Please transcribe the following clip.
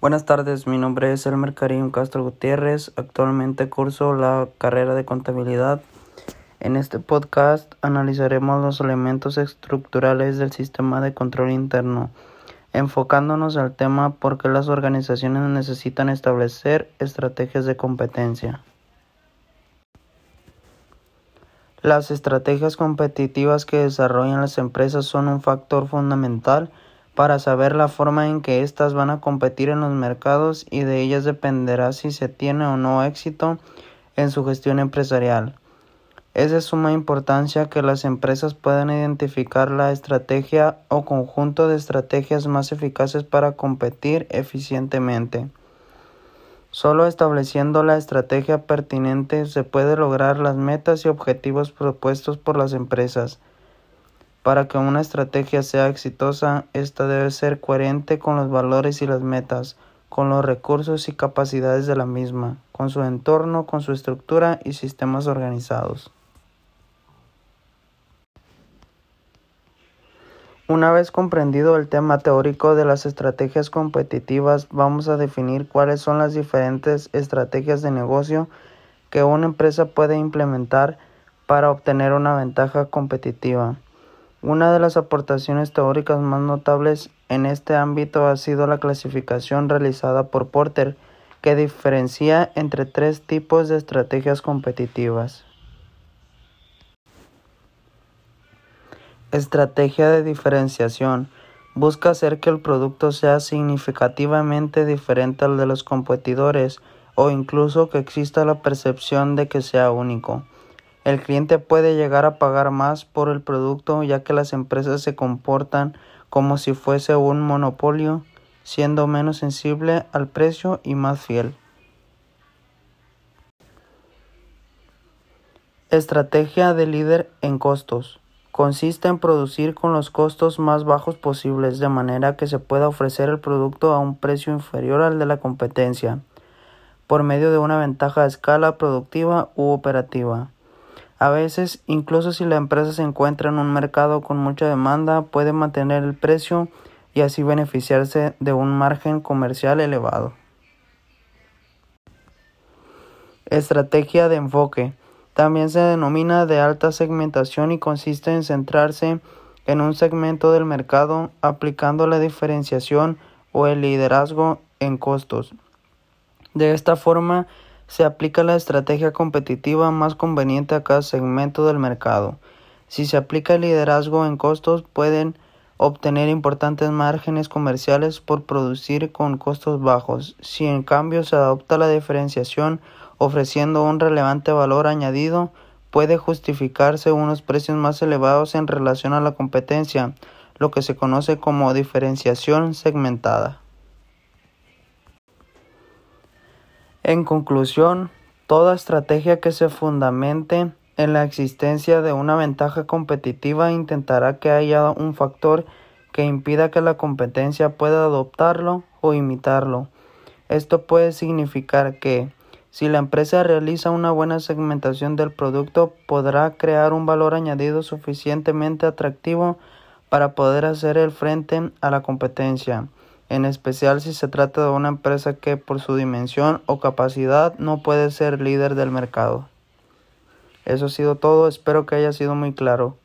Buenas tardes, mi nombre es Elmer Karim Castro Gutiérrez. Actualmente curso la carrera de contabilidad. En este podcast analizaremos los elementos estructurales del sistema de control interno, enfocándonos al tema por qué las organizaciones necesitan establecer estrategias de competencia. Las estrategias competitivas que desarrollan las empresas son un factor fundamental para saber la forma en que éstas van a competir en los mercados y de ellas dependerá si se tiene o no éxito en su gestión empresarial. Es de suma importancia que las empresas puedan identificar la estrategia o conjunto de estrategias más eficaces para competir eficientemente. Solo estableciendo la estrategia pertinente se puede lograr las metas y objetivos propuestos por las empresas. Para que una estrategia sea exitosa, esta debe ser coherente con los valores y las metas, con los recursos y capacidades de la misma, con su entorno, con su estructura y sistemas organizados. Una vez comprendido el tema teórico de las estrategias competitivas, vamos a definir cuáles son las diferentes estrategias de negocio que una empresa puede implementar para obtener una ventaja competitiva. Una de las aportaciones teóricas más notables en este ámbito ha sido la clasificación realizada por Porter, que diferencia entre tres tipos de estrategias competitivas. Estrategia de diferenciación. Busca hacer que el producto sea significativamente diferente al de los competidores o incluso que exista la percepción de que sea único. El cliente puede llegar a pagar más por el producto ya que las empresas se comportan como si fuese un monopolio, siendo menos sensible al precio y más fiel. Estrategia de líder en costos. Consiste en producir con los costos más bajos posibles de manera que se pueda ofrecer el producto a un precio inferior al de la competencia, por medio de una ventaja de escala productiva u operativa. A veces, incluso si la empresa se encuentra en un mercado con mucha demanda, puede mantener el precio y así beneficiarse de un margen comercial elevado. Estrategia de enfoque. También se denomina de alta segmentación y consiste en centrarse en un segmento del mercado aplicando la diferenciación o el liderazgo en costos. De esta forma, se aplica la estrategia competitiva más conveniente a cada segmento del mercado. Si se aplica el liderazgo en costos, pueden obtener importantes márgenes comerciales por producir con costos bajos. Si en cambio se adopta la diferenciación ofreciendo un relevante valor añadido, puede justificarse unos precios más elevados en relación a la competencia, lo que se conoce como diferenciación segmentada. En conclusión, toda estrategia que se fundamente en la existencia de una ventaja competitiva intentará que haya un factor que impida que la competencia pueda adoptarlo o imitarlo. Esto puede significar que si la empresa realiza una buena segmentación del producto, podrá crear un valor añadido suficientemente atractivo para poder hacer el frente a la competencia en especial si se trata de una empresa que por su dimensión o capacidad no puede ser líder del mercado. Eso ha sido todo, espero que haya sido muy claro.